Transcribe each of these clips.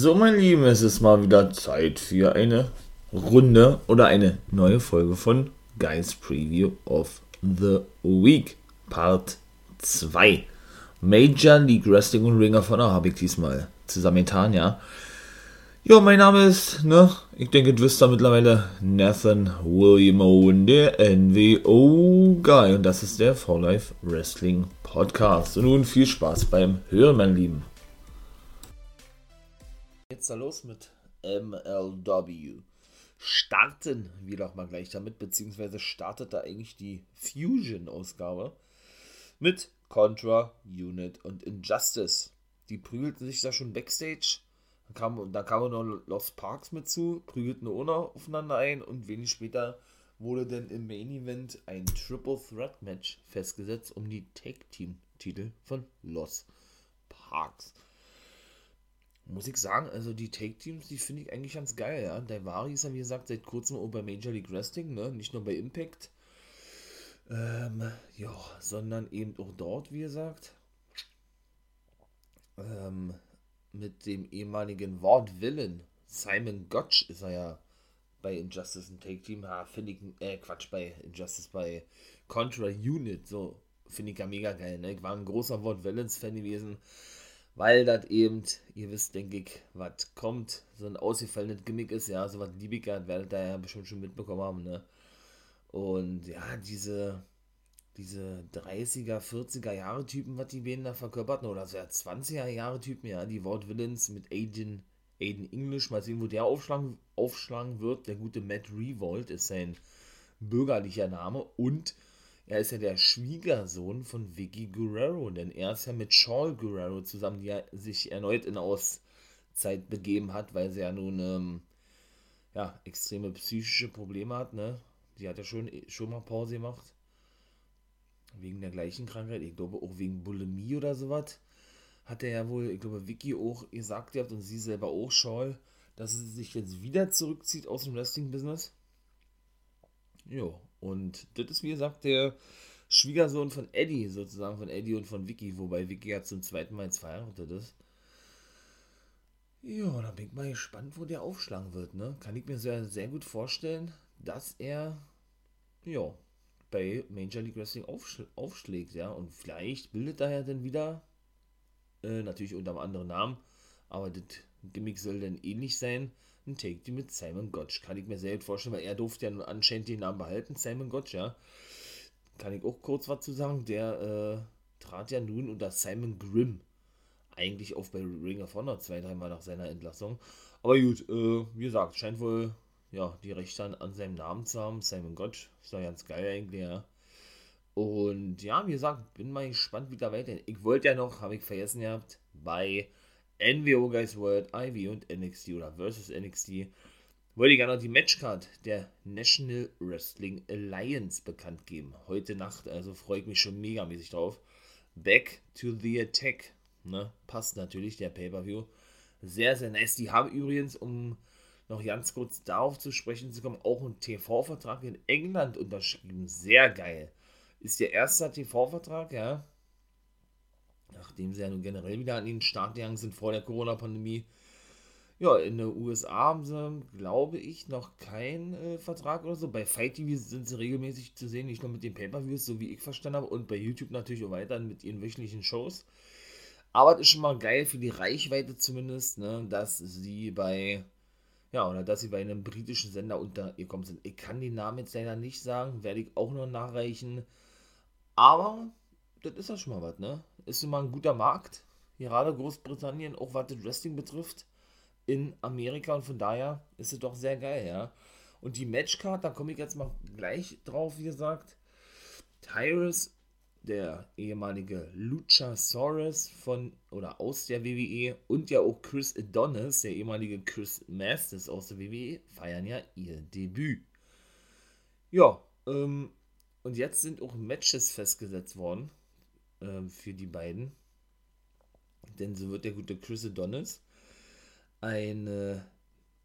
So, mein Lieben, es ist mal wieder Zeit für eine Runde oder eine neue Folge von Guys Preview of the Week, Part 2. Major League Wrestling und Ring of Honor habe ich diesmal zusammengetan, ja. Ja, mein Name ist, ne, ich denke, du wisst da mittlerweile Nathan William Owen, der NWO Guy. Und das ist der For Life Wrestling Podcast. Und nun viel Spaß beim Hören, mein Lieben. Jetzt da los mit MLW. Starten wir doch mal gleich damit, beziehungsweise startet da eigentlich die Fusion-Ausgabe mit Contra, Unit und Injustice. Die prügelten sich da schon backstage dann kam, dann kamen noch Lost Parks mit zu, prügelten noch aufeinander ein und wenig später wurde dann im Main Event ein Triple Threat Match festgesetzt um die Tag Team Titel von Lost Parks. Muss ich sagen, also die Tag Teams, die finde ich eigentlich ganz geil, ja. Daivari ist ja wie gesagt seit kurzem auch bei Major League Wrestling, ne? Nicht nur bei Impact. Ähm, ja, sondern eben auch dort, wie gesagt. Ähm, mit dem ehemaligen Wortwillen Simon Gotch ist er ja bei Injustice ein Take Team, ha, finde ich, äh, Quatsch, bei Injustice, bei Contra Unit, so, finde ich ja mega geil, ne? Ich war ein großer Wort Villains-Fan gewesen, weil das eben, ihr wisst, denke ich, was kommt, so ein ausgefallenes Gimmick ist, ja, so was lieb ich ja, werdet ihr ja bestimmt schon mitbekommen haben, ne? Und ja, diese, diese 30er, 40er Jahre Typen, was die beiden da verkörperten, oder so ja 20er Jahre Typen, ja, die Wortvillains mit Aiden, Aiden English, mal sehen, wo der aufschlagen, aufschlagen wird. Der gute Matt Revolt ist sein bürgerlicher Name und er ist ja der Schwiegersohn von Vicky Guerrero, denn er ist ja mit Shaw Guerrero zusammen, die sich erneut in Auszeit begeben hat, weil sie ja nun ähm, ja, extreme psychische Probleme hat, ne? Die hat ja schon, schon mal Pause gemacht wegen der gleichen Krankheit, ich glaube auch wegen Bulimie oder sowas, hat er ja wohl, ich glaube, Vicky auch gesagt gehabt und sie selber auch, Shawl, dass sie sich jetzt wieder zurückzieht aus dem Wrestling-Business. Ja, und das ist wie gesagt der Schwiegersohn von Eddie, sozusagen von Eddie und von Vicky, wobei Vicky ja zum zweiten Mal jetzt verheiratet ist. Ja, da bin ich mal gespannt, wo der aufschlagen wird, ne? Kann ich mir sehr, sehr gut vorstellen, dass er, ja, bei Major League Wrestling aufsch aufschlägt, ja. Und vielleicht bildet er ja dann wieder, äh, natürlich unter einem anderen Namen, aber das Gimmick soll dann ähnlich sein, ein Take Team mit Simon Gotch. Kann ich mir sehr gut vorstellen, weil er durfte ja anscheinend den Namen behalten, Simon Gotch, ja. Kann ich auch kurz was zu sagen. Der äh, trat ja nun unter Simon Grimm eigentlich auf bei Ring of Honor zwei, dreimal nach seiner Entlassung. Aber gut, äh, wie gesagt, scheint wohl ja, die Rechte an, seinem Namen zu haben. Simon Gott, ist doch ganz geil eigentlich, ja. Und ja, wie gesagt, bin mal gespannt, wie da weiter. Ich wollte ja noch, habe ich vergessen gehabt, bei NWO Guys World, IV und NXT oder Versus NXT, wollte ich gerne noch die Matchcard der National Wrestling Alliance bekannt geben. Heute Nacht, also freue ich mich schon megamäßig drauf. Back to the Attack. Ne? Passt natürlich, der Pay-Per-View. Sehr, sehr nice. Die haben übrigens, um noch ganz kurz darauf zu sprechen zu kommen, auch ein TV-Vertrag in England unterschrieben. Sehr geil. Ist der erste TV-Vertrag, ja. Nachdem sie ja nun generell wieder an den Start gegangen sind vor der Corona-Pandemie. Ja, in den USA haben sie, glaube ich, noch keinen äh, Vertrag oder so. Bei Fight TV sind sie regelmäßig zu sehen, nicht nur mit den Pay-Per-Views, so wie ich verstanden habe, und bei YouTube natürlich auch weiter mit ihren wöchentlichen Shows. Aber es ist schon mal geil für die Reichweite zumindest, ne, dass sie bei ja, oder dass sie bei einem britischen Sender untergekommen sind. Ich kann den Namen jetzt leider nicht sagen, werde ich auch noch nachreichen. Aber das ist ja schon mal was, ne? Ist immer ein guter Markt. Gerade Großbritannien, auch was das Wrestling betrifft, in Amerika und von daher ist es doch sehr geil, ja. Und die Matchcard, da komme ich jetzt mal gleich drauf, wie gesagt. Tyrus der ehemalige Luchasaurus von oder aus der WWE und ja auch Chris Adonis, der ehemalige Chris Masters aus der WWE, feiern ja ihr Debüt. Ja, ähm, und jetzt sind auch Matches festgesetzt worden ähm, für die beiden. Denn so wird der gute Chris Adonis eine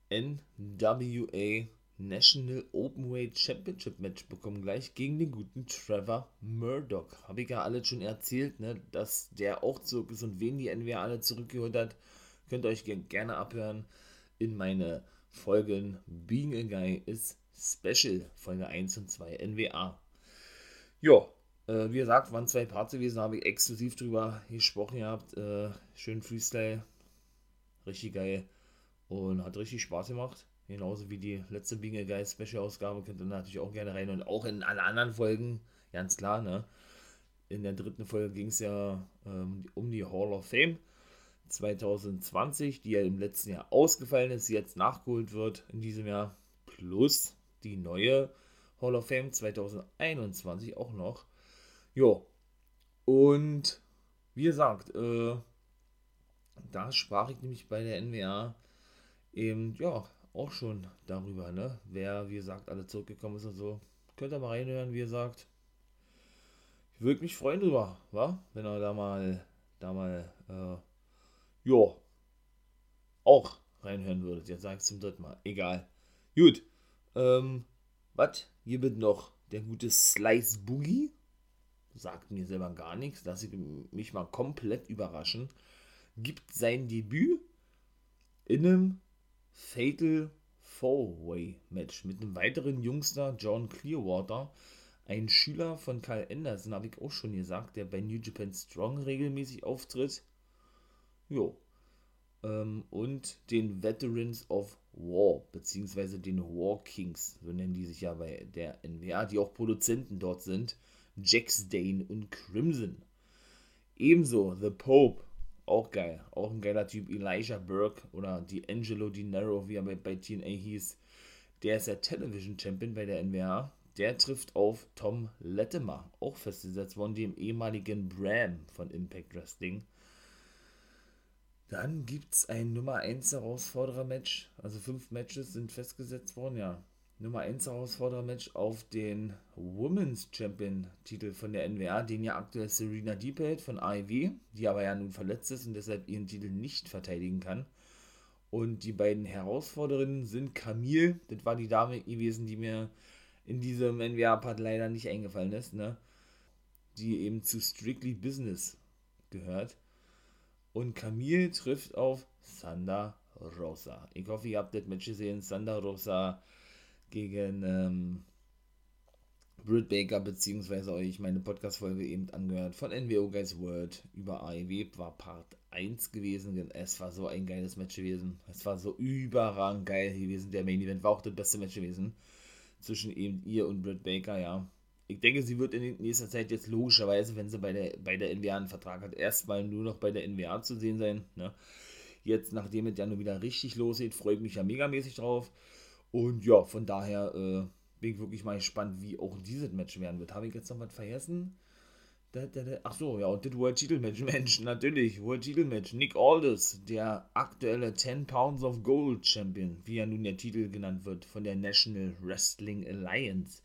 NWA National Openweight Championship Match bekommen, gleich gegen den guten Trevor Murdoch. Habe ich ja alles schon erzählt, ne, dass der auch zurück ist und wen die NWA alle zurückgeholt hat, könnt ihr euch gerne abhören in meine Folgen Being a Guy is Special, Folge 1 und 2 NWA. Ja, äh, wie gesagt, waren zwei Parts gewesen, habe ich exklusiv drüber gesprochen gehabt. Äh, schön Freestyle, richtig geil und hat richtig Spaß gemacht. Genauso wie die letzte Being a Guy Special Ausgabe könnt ihr natürlich auch gerne rein und auch in alle anderen Folgen, ganz klar, ne? In der dritten Folge ging es ja ähm, um die Hall of Fame 2020, die ja im letzten Jahr ausgefallen ist, jetzt nachgeholt wird in diesem Jahr, plus die neue Hall of Fame 2021 auch noch. Jo. Und wie gesagt, äh, da sprach ich nämlich bei der NWA eben, ja, auch schon darüber, ne? Wer, wie gesagt, alle zurückgekommen ist und so. Könnt ihr mal reinhören, wie gesagt. Ich würde mich freuen drüber, wa? Wenn er da mal, da mal, äh, ja, auch reinhören würdet. Jetzt sage ich zum dritten Mal. Egal. Gut. Ähm, was? Hier wird noch der gute Slice Boogie. Sagt mir selber gar nichts. Lass ich mich mal komplett überraschen. Gibt sein Debüt in einem Fatal Four-Way Match mit einem weiteren Jungster, John Clearwater. Ein Schüler von Carl Anderson, habe ich auch schon gesagt, der bei New Japan Strong regelmäßig auftritt. Jo. Ähm, und den Veterans of War, beziehungsweise den War Kings, so nennen die sich ja bei der NWA, die auch Produzenten dort sind. Jax Dane und Crimson. Ebenso The Pope, auch geil, auch ein geiler Typ, Elijah Burke oder D'Angelo Di Nero, wie er bei, TNA hieß. Der ist der Television Champion bei der NWA. Der trifft auf Tom Latimer, auch festgesetzt worden, dem ehemaligen Bram von Impact Wrestling. Dann gibt es ein Nummer 1 Herausforderer-Match. Also fünf Matches sind festgesetzt worden, ja. Nummer 1 Herausforderer-Match auf den Women's Champion-Titel von der NWA, den ja aktuell Serena Deep hält von AEW, die aber ja nun verletzt ist und deshalb ihren Titel nicht verteidigen kann. Und die beiden Herausforderinnen sind Camille, das war die Dame gewesen, die mir in diesem NWA-Part leider nicht eingefallen ist, ne? Die eben zu Strictly Business gehört. Und Camille trifft auf Sanda Rosa. Ich hoffe, ihr habt das Match gesehen. Sanda Rosa gegen ähm, Britt Baker, beziehungsweise euch meine Podcast-Folge eben angehört von NWO Guys World über AEW, war Part 1 gewesen. Es war so ein geiles Match gewesen. Es war so überragend geil gewesen. Der Main Event war auch das beste Match gewesen. Zwischen eben ihr und Britt Baker, ja ich denke, sie wird in nächster Zeit jetzt logischerweise, wenn sie bei der, bei der NWA einen Vertrag hat, erstmal nur noch bei der NWA zu sehen sein. Ne? Jetzt, nachdem es ja nur wieder richtig losgeht, freue ich mich ja megamäßig drauf. Und ja, von daher äh, bin ich wirklich mal gespannt, wie auch dieses Match werden wird. Habe ich jetzt noch was vergessen? Da, da, da. Ach so, ja, und das World Title Match, Mensch, natürlich, World Title Match. Nick Aldis, der aktuelle 10 Pounds of Gold Champion, wie ja nun der Titel genannt wird, von der National Wrestling Alliance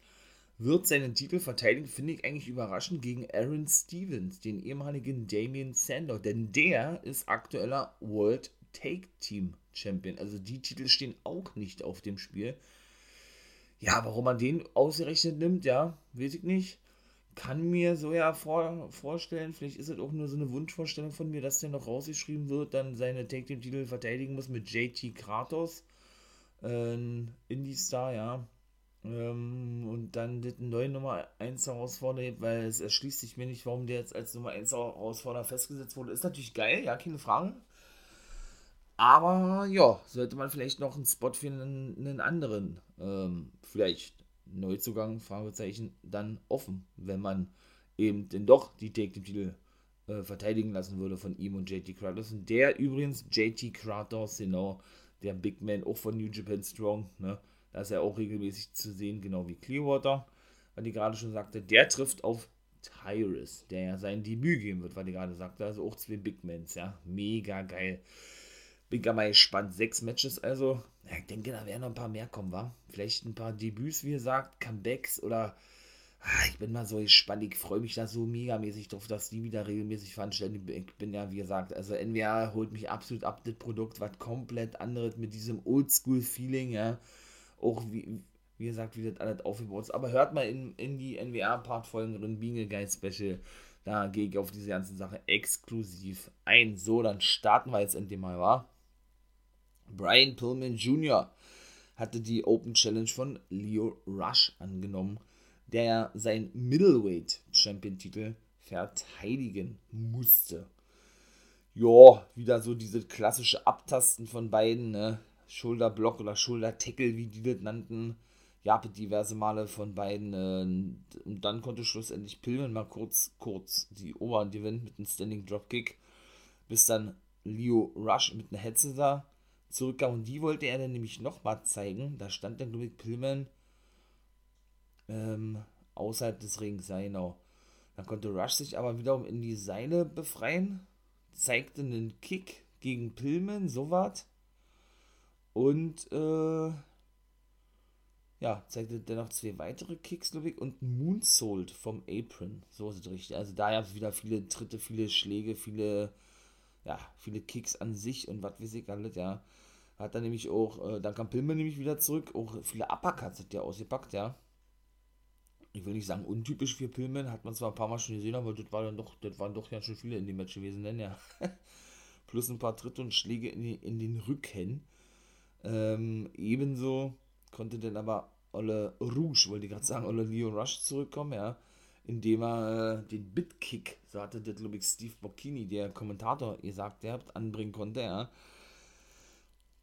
wird seinen Titel verteidigen, finde ich eigentlich überraschend, gegen Aaron Stevens, den ehemaligen Damien Sandow, denn der ist aktueller World Take Team Champion. Also die Titel stehen auch nicht auf dem Spiel. Ja, warum man den ausgerechnet nimmt, ja, weiß ich nicht. Kann mir so ja vor, vorstellen, vielleicht ist es auch nur so eine Wunschvorstellung von mir, dass der noch rausgeschrieben wird, dann seine Take Team Titel verteidigen muss mit JT Kratos, äh, Indie-Star, ja ähm, und dann das neue Nummer 1 Herausforderer, weil es erschließt sich mir nicht, warum der jetzt als Nummer 1 Herausforderer festgesetzt wurde. Ist natürlich geil, ja, keine Frage. Aber ja, sollte man vielleicht noch einen Spot für einen, einen anderen, ähm, vielleicht Neuzugang, Fragezeichen, dann offen, wenn man eben denn doch die Take-Titel äh, verteidigen lassen würde von ihm und JT Kratos. Und der übrigens, JT Kratos, genau, der Big Man, auch von New Japan Strong, ne, da ist er auch regelmäßig zu sehen, genau wie Clearwater, weil die gerade schon sagte, der trifft auf Tyrus, der ja sein Debüt geben wird, weil die gerade sagte, also auch zwei Big Mans, ja, mega geil. Bin gar mal gespannt, sechs Matches also, ich denke, da werden noch ein paar mehr kommen, wa? Vielleicht ein paar Debüts, wie gesagt, Comebacks oder ah, ich bin mal so gespannt, ich freue mich da so megamäßig drauf, dass die wieder regelmäßig veranstalten. Ich bin ja, wie gesagt, also NWA holt mich absolut ab, das Produkt, was komplett anderes mit diesem Oldschool-Feeling, ja auch wie, wie gesagt, wie das alles aufgebaut ist. Aber hört mal in, in die NWA-Part-Folgen drin, Being a Guy Special. Da gehe ich auf diese ganze Sache exklusiv ein. So, dann starten wir jetzt endlich mal, wa? Brian Pillman Jr. hatte die Open Challenge von Leo Rush angenommen, der sein Middleweight Champion-Titel verteidigen musste. Ja, wieder so diese klassische Abtasten von beiden, ne? Schulterblock oder Schultertackle, wie die das nannten. Ja, diverse Male von beiden. Äh, und dann konnte schlussendlich Pillman mal kurz, kurz die Oberhand gewinnen mit einem Standing Dropkick. Bis dann Leo Rush mit einem Headsetter zurückkam. Und die wollte er dann nämlich nochmal zeigen. Da stand dann, ich, Pillman ähm, außerhalb des Rings. Ja, genau. Dann konnte Rush sich aber wiederum in die Seile befreien. Zeigte einen Kick gegen Pillman, so was. Und äh, ja, zeigte dennoch zwei weitere Kicks, glaube ich, und Moonsault vom Apron. So ist es richtig. Also da gab es wieder viele Tritte, viele Schläge, viele, ja, viele Kicks an sich und was weiß ich alles, ja. Hat dann nämlich auch, äh, dann kam Pilmer nämlich wieder zurück, auch viele Uppercuts hat der ausgepackt, ja. Ich will nicht sagen untypisch für Pillman, hat man zwar ein paar Mal schon gesehen, aber das, war dann doch, das waren doch ja schon viele in dem Match gewesen, denn ja. Plus ein paar Tritte und Schläge in, die, in den Rücken. Ähm, ebenso konnte dann aber Olle Rouge, wollte ich gerade sagen, Olle Leo Rush zurückkommen, ja, indem er äh, den Bitkick, so hatte der, glaube ich, Steve Bocchini, der Kommentator, gesagt, der habt, anbringen konnte, ja.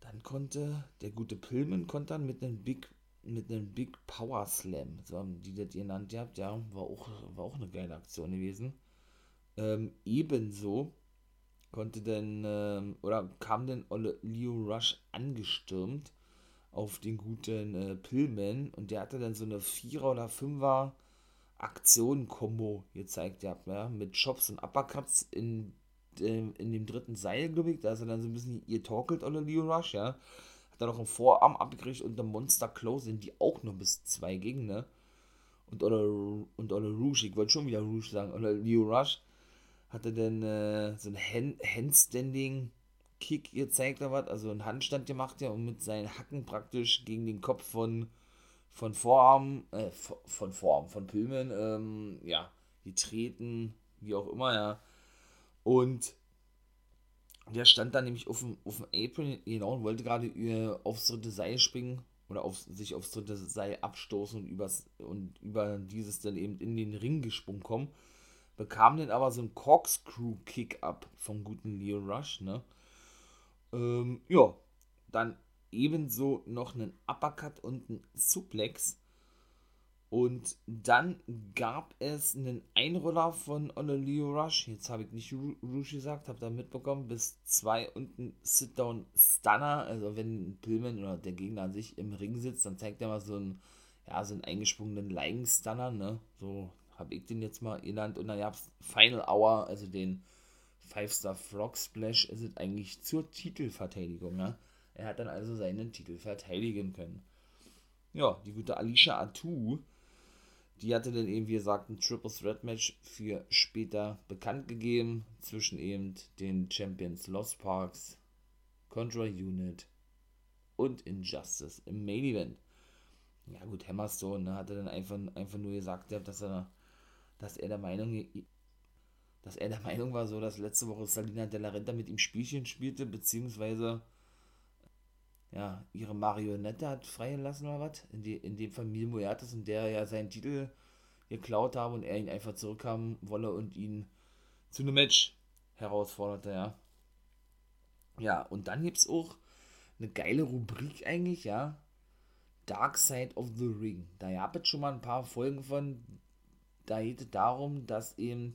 Dann konnte der gute Pillman dann mit einem Big mit einem Big Power Slam, so haben die das genannt habt, ja, war auch, war auch eine geile Aktion gewesen. Ähm, ebenso konnte denn, ähm, oder kam denn Olle Leo Rush angestürmt auf den guten äh, Pillman und der hatte dann so eine Vierer- oder Fünfer Aktion-Kombo gezeigt gehabt, ja, mit Chops und Uppercuts in, äh, in dem dritten Seil, glaube da ist er dann so ein bisschen ihr torkelt, oder Leo Rush, ja, hat er noch einen Vorarm abgekriegt und eine Monster Closing, die auch nur bis zwei ging, ne, und oder und oder Rouge, ich wollte schon wieder Rouge sagen, oder Leo Rush, hatte dann äh, so ein Hand Handstanding Kick gezeigt oder was, also einen Handstand gemacht ja und mit seinen Hacken praktisch gegen den Kopf von von Vorarm, äh, von Vorarm, von Pillman, ähm, ja, getreten, wie auch immer, ja. Und der stand dann nämlich auf dem, auf dem Apron, genau, und wollte gerade äh, aufs dritte Seil springen oder auf, sich aufs dritte Seil abstoßen und, übers, und über dieses dann eben in den Ring gesprungen kommen. Bekam dann aber so einen Corkscrew-Kick ab vom guten Leo Rush, ne? Ähm, ja, dann ebenso noch einen Uppercut und einen Suplex. Und dann gab es einen Einroller von Leo Rush. Jetzt habe ich nicht Rush gesagt, habe da mitbekommen. Bis zwei und ein Sit-Down-Stunner. Also wenn Pillman oder der Gegner an sich im Ring sitzt, dann zeigt er mal so einen, ja, so einen eingesprungenen Lying-Stunner. Ne? So habe ich den jetzt mal genannt. Und dann gab es Final Hour, also den Five-Star Frog Splash ist es eigentlich zur Titelverteidigung. Ja? Er hat dann also seinen Titel verteidigen können. Ja, die gute Alicia Atu, die hatte dann eben, wie gesagt, ein Triple Threat Match für später bekannt gegeben zwischen eben den Champions Lost Parks, Contra Unit und Injustice im Main Event. Ja gut, Hammerstone ne, hatte dann einfach, einfach nur gesagt, dass er, dass er der Meinung dass er der Meinung war, so dass letzte Woche Salina De La Renta mit ihm Spielchen spielte, beziehungsweise ja, ihre Marionette hat freigelassen oder was, in, in dem Fall Mil Muertes, in der er ja seinen Titel geklaut habe und er ihn einfach zurückhaben wolle und ihn zu einem Match herausforderte, ja. Ja, und dann gibt es auch eine geile Rubrik eigentlich, ja. Dark Side of the Ring. Da gab es schon mal ein paar Folgen von. Da geht es darum, dass eben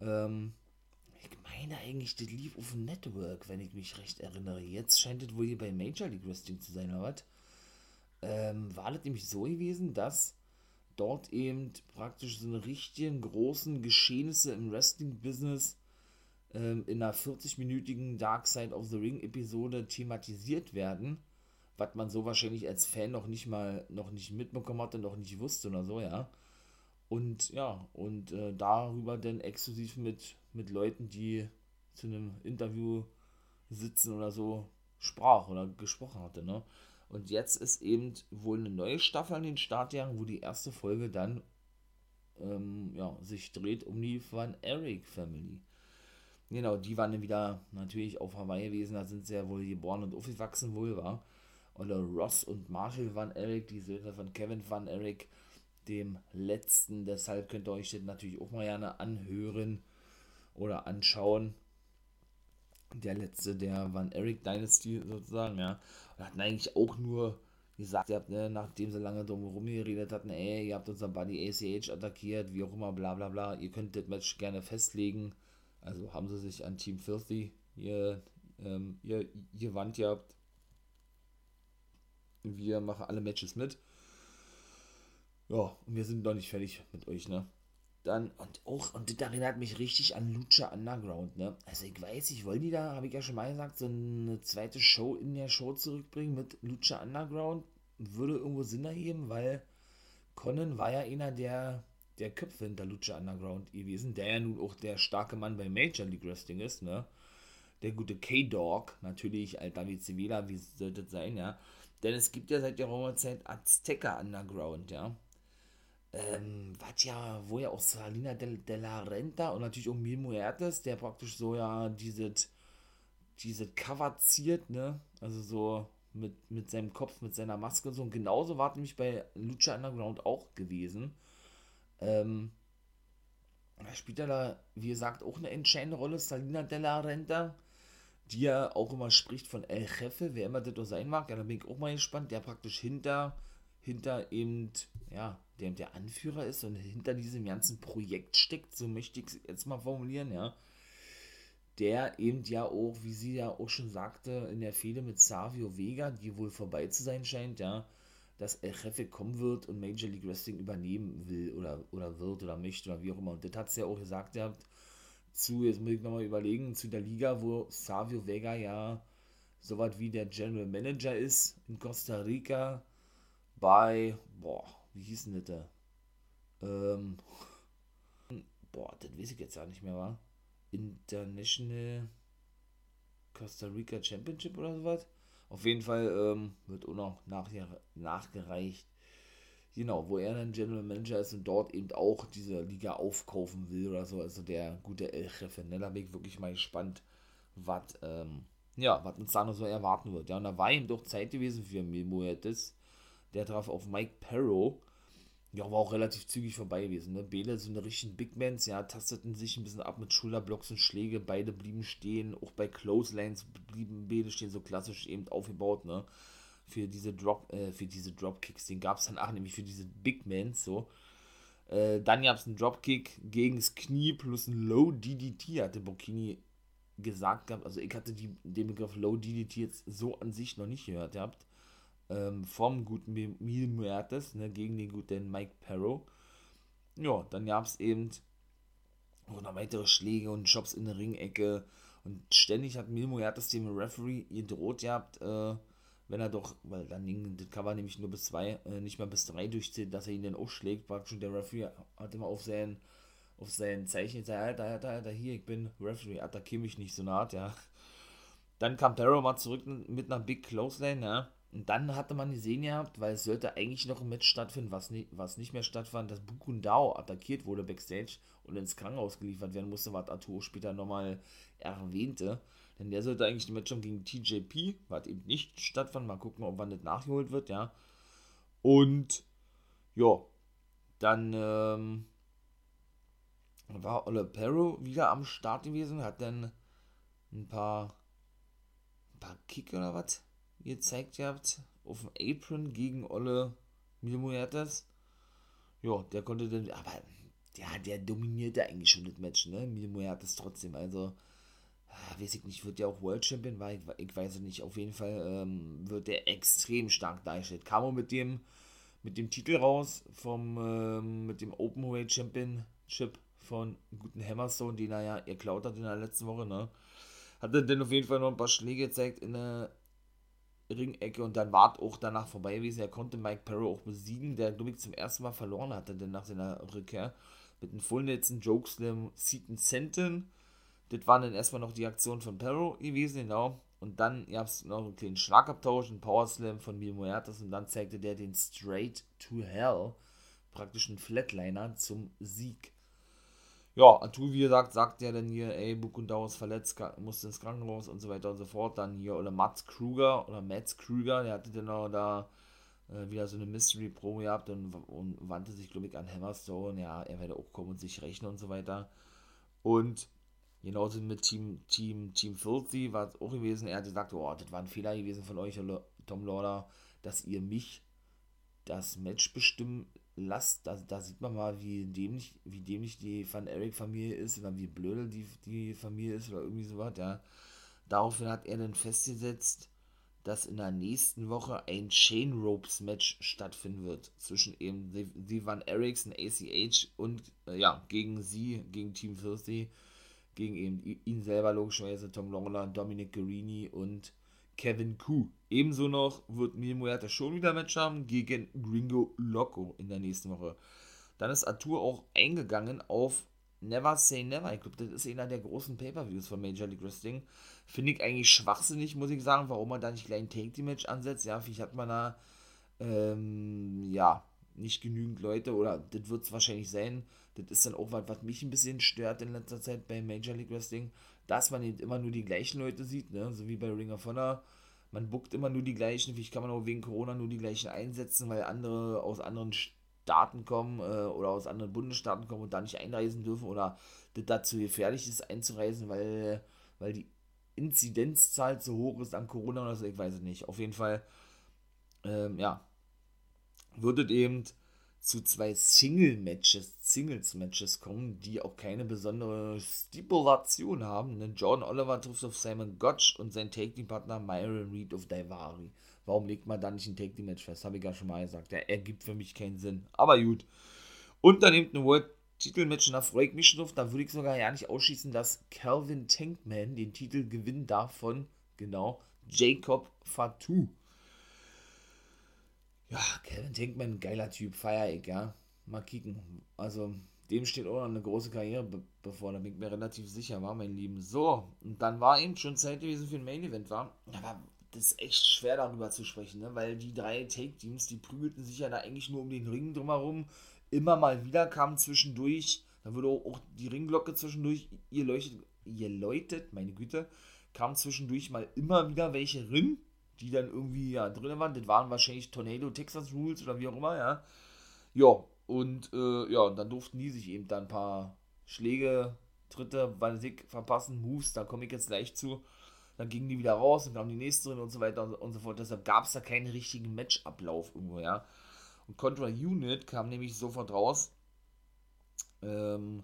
ähm, ich meine eigentlich, das lief auf dem Network, wenn ich mich recht erinnere. Jetzt scheint es wohl hier bei Major League Wrestling zu sein, oder was? Ähm, war das nämlich so gewesen, dass dort eben praktisch so eine richtigen großen Geschehnisse im Wrestling-Business ähm, in einer 40-minütigen Dark Side of the Ring-Episode thematisiert werden, was man so wahrscheinlich als Fan noch nicht mal noch nicht mitbekommen hatte, noch nicht wusste oder so, ja. Und ja, und äh, darüber dann exklusiv mit, mit Leuten, die zu einem Interview sitzen oder so, sprach oder gesprochen hatte. Ne? Und jetzt ist eben wohl eine neue Staffel an den Start gegangen, wo die erste Folge dann ähm, ja, sich dreht um die Van Eric Family. Genau, die waren dann wieder natürlich auf Hawaii gewesen, da sind sie ja wohl geboren und aufgewachsen wohl, war. Oder Ross und Marshall Van Eric, die Söhne von Kevin Van Eric, dem letzten. Deshalb könnt ihr euch das natürlich auch mal gerne anhören oder anschauen. Der letzte der Van Eric Dynasty sozusagen, ja. Und hatten eigentlich auch nur gesagt, ihr habt, ne, nachdem sie lange drumherum geredet hatten, ey, ihr habt unser Buddy ACH attackiert, wie auch immer, bla bla bla, ihr könnt das Match gerne festlegen. Also haben sie sich an Team Filthy ihr, ähm, ihr, ihr Wand gehabt. Wir machen alle Matches mit. Ja, und wir sind noch nicht fertig mit euch, ne? Dann, und auch, und das erinnert mich richtig an Lucha Underground, ne? Also ich weiß, ich wollte die da, habe ich ja schon mal gesagt, so eine zweite Show in der Show zurückbringen mit Lucha Underground. Würde irgendwo Sinn ergeben, weil Conan war ja einer der, der Köpfe hinter Lucha Underground gewesen, der ja nun auch der starke Mann bei Major League Wrestling ist, ne? Der gute K-Dog, natürlich, alter wie Zivila, wie sollte es sein, ja? Denn es gibt ja seit der Römerzeit Azteca Underground, ja? Ähm, was ja, wo ja auch Salina de, de, la Renta und natürlich auch Mil Muertes, der praktisch so ja dieses diese Cover ziert, ne? Also so mit, mit seinem Kopf, mit seiner Maske und so. Und genauso war nämlich bei Lucha Underground auch gewesen. Ähm, da spielt er da, wie gesagt, auch eine entscheidende Rolle, Salina de la Renta, die ja auch immer spricht von El Jefe, wer immer das sein mag. Ja, da bin ich auch mal gespannt, der praktisch hinter, hinter eben, ja, der der Anführer ist und hinter diesem ganzen Projekt steckt, so möchte ich es jetzt mal formulieren, ja. Der eben ja auch, wie sie ja auch schon sagte, in der Fehde mit Savio Vega, die wohl vorbei zu sein scheint, ja, dass El Jefe kommen wird und Major League Wrestling übernehmen will oder, oder wird oder möchte oder wie auch immer. Und das hat sie ja auch gesagt, ja, zu, jetzt muss ich nochmal überlegen, zu der Liga, wo Savio Vega ja so was wie der General Manager ist in Costa Rica bei, boah, wie hieß denn das da? Ähm, boah, das weiß ich jetzt auch nicht mehr, war. International Costa Rica Championship oder sowas. Auf jeden Fall ähm, wird auch noch nach, nachgereicht. Genau, wo er dann General Manager ist und dort eben auch diese Liga aufkaufen will oder so. Also der gute El Jefe. Ne? Da bin ich wirklich mal gespannt, was ähm, ja, was uns da noch so erwarten wird. Ja, und da war ihm doch Zeit gewesen für Moetis. Der traf auf Mike Perro. Ja, war auch relativ zügig vorbei gewesen. Ne? Bele, so eine Big Mans, ja, tasteten sich ein bisschen ab mit Schulterblocks und Schläge. Beide blieben stehen. Auch bei Clotheslines blieben Bele stehen, so klassisch eben aufgebaut, ne? Für diese Drop, äh, für diese Dropkicks. Den gab es dann auch nämlich für diese Big Mans, so. Äh, dann gab es einen Dropkick gegen das Knie plus ein Low DDT, hatte Bocchini gesagt gehabt. Also ich hatte die, den Begriff Low DDT jetzt so an sich noch nicht gehört gehabt ähm, vom guten Mil Muertes ne, gegen den guten Mike Perro. Ja, dann gab es eben noch weitere Schläge und Jobs in der Ringecke. Und ständig hat Mil Muertes dem Referee gedroht gehabt, äh, wenn er doch, weil dann ging das Cover nämlich nur bis zwei, äh, nicht mal bis drei durchzieht, dass er ihn dann aufschlägt. Praktisch der Referee hat immer auf sein, auf sein Zeichen gesagt, Alter, Alter, Alter, hier, ich bin Referee, attackiere mich nicht so naht, ja. Dann kam Perro mal zurück mit einer Big Clothesline, ja. Und dann hatte man gesehen gehabt, weil es sollte eigentlich noch ein Match stattfinden, was nicht, was nicht mehr stattfand, dass Bukundao attackiert wurde backstage und ins Krankenhaus geliefert werden musste, was Arturo später nochmal erwähnte. Denn der sollte eigentlich ein Match haben gegen TJP, was eben nicht stattfand. Mal gucken, ob wann das nachgeholt wird, ja. Und ja, dann ähm, war Ole Perro wieder am Start gewesen, hat dann ein paar, ein paar Kick oder was gezeigt habt, auf dem Apron gegen Olle Milmuertas. Ja, der konnte dann, aber ja, der dominierte eigentlich schon das Match, ne? Milmuertas trotzdem, also ah, weiß ich nicht, wird der auch World Champion, weil ich, ich weiß es nicht, auf jeden Fall ähm, wird der extrem stark dargestellt. Auch mit dem, mit dem Titel raus, vom, ähm, mit dem Openweight Championship von guten Hammerstone, den er ja geklaut hat in der letzten Woche, ne? Hat er dann auf jeden Fall noch ein paar Schläge gezeigt in der Ringecke und dann war auch danach vorbei gewesen. Er konnte Mike Perro auch besiegen, der, glaube ich, zum ersten Mal verloren hatte, denn nach seiner Rückkehr mit einem Fullnetzen, Jokeslam, Seaton Senton. Das waren dann erstmal noch die Aktionen von Perro gewesen, genau. Und dann gab es noch einen kleinen Schlagabtausch, einen Powerslam von Mil Muertes und dann zeigte der den Straight to Hell, praktisch einen Flatliner zum Sieg. Ja, Atu, wie gesagt, sagt ja dann hier, ey, Bukundau ist verletzt, musste ins Krankenhaus und so weiter und so fort. Dann hier, oder Mats Kruger, oder Mats Kruger, der hatte dann auch da äh, wieder so eine Mystery Pro gehabt und, und wandte sich, glaube ich, an Hammerstone. Ja, er werde auch kommen und sich rechnen und so weiter. Und genauso mit Team, Team, Team Filthy war es auch gewesen. Er hatte gesagt, oh, das war ein Fehler gewesen von euch, Tom Lawler, dass ihr mich das Match bestimmen lasst, da, da sieht man mal, wie dämlich, wie dämlich die Van Eric-Familie ist, wie blöde die, die Familie ist, oder irgendwie sowas, ja. Daraufhin hat er dann festgesetzt, dass in der nächsten Woche ein Chain Ropes Match stattfinden wird zwischen eben die Van Erics und ACH und äh, ja, gegen sie, gegen Team Filthy, gegen eben ihn selber logischerweise, Tom Longler, Dominic Guarini und Kevin Koo. Ebenso noch wird Mil schon wieder Match haben gegen Gringo Loco in der nächsten Woche. Dann ist Arthur auch eingegangen auf Never Say Never. Ich glaube, das ist einer der großen Pay-Per-Views von Major League Wrestling. Finde ich eigentlich schwachsinnig, muss ich sagen, warum man da nicht gleich ein Take-Team-Match ansetzt. Ja, vielleicht hat man da, ähm, ja, nicht genügend Leute oder das wird es wahrscheinlich sein. Das ist dann auch was, was mich ein bisschen stört in letzter Zeit bei Major League Wrestling dass man eben immer nur die gleichen Leute sieht, ne? so wie bei Ring of Honor. Man buckt immer nur die gleichen, vielleicht kann man auch wegen Corona nur die gleichen einsetzen, weil andere aus anderen Staaten kommen äh, oder aus anderen Bundesstaaten kommen und da nicht einreisen dürfen oder das dazu gefährlich ist einzureisen, weil, weil die Inzidenzzahl zu hoch ist an Corona oder so, ich weiß es nicht. Auf jeden Fall, ähm, ja, würde eben zu zwei Single-Matches, Singles-Matches kommen, die auch keine besondere Stipulation haben. Ne? Jordan Oliver trifft auf Simon Gotch und sein Take-Team-Partner Myron Reed auf Daivari. Warum legt man da nicht ein Take-Team-Match fest? Habe ich ja schon mal gesagt. Der ergibt für mich keinen Sinn. Aber gut. Und dann eben ein World-Titel-Match, da freue ich mich schon drauf. Da würde ich sogar ja nicht ausschließen, dass Calvin Tankman den Titel gewinnen darf von, genau, Jacob Fatou. Ja, Kevin Tankman, geiler Typ, feier ich, ja. Mal kicken. Also, dem steht auch noch eine große Karriere be bevor, da bin ich mir relativ sicher, war mein Lieben. So, und dann war eben schon Zeit gewesen für ein Main Event, war. Aber das ist echt schwer darüber zu sprechen, ne? weil die drei Take-Teams, die prügelten sich ja da eigentlich nur um den Ring drumherum. Immer mal wieder kam zwischendurch, da wurde auch, die Ringglocke zwischendurch, ihr leuchtet, ihr läutet, meine Güte, kam zwischendurch mal immer wieder welche Ring die dann irgendwie ja drin waren. Das waren wahrscheinlich Tornado Texas Rules oder wie auch immer, ja. Ja, und äh, ja, und dann durften die sich eben dann ein paar Schläge, Tritte, Sieg verpassen, Moves, da komme ich jetzt gleich zu. Dann gingen die wieder raus und kamen die nächste drin und so weiter und, und so fort. Deshalb gab es da keinen richtigen Matchablauf irgendwo, ja. Und Contra Unit kam nämlich sofort raus. Ähm,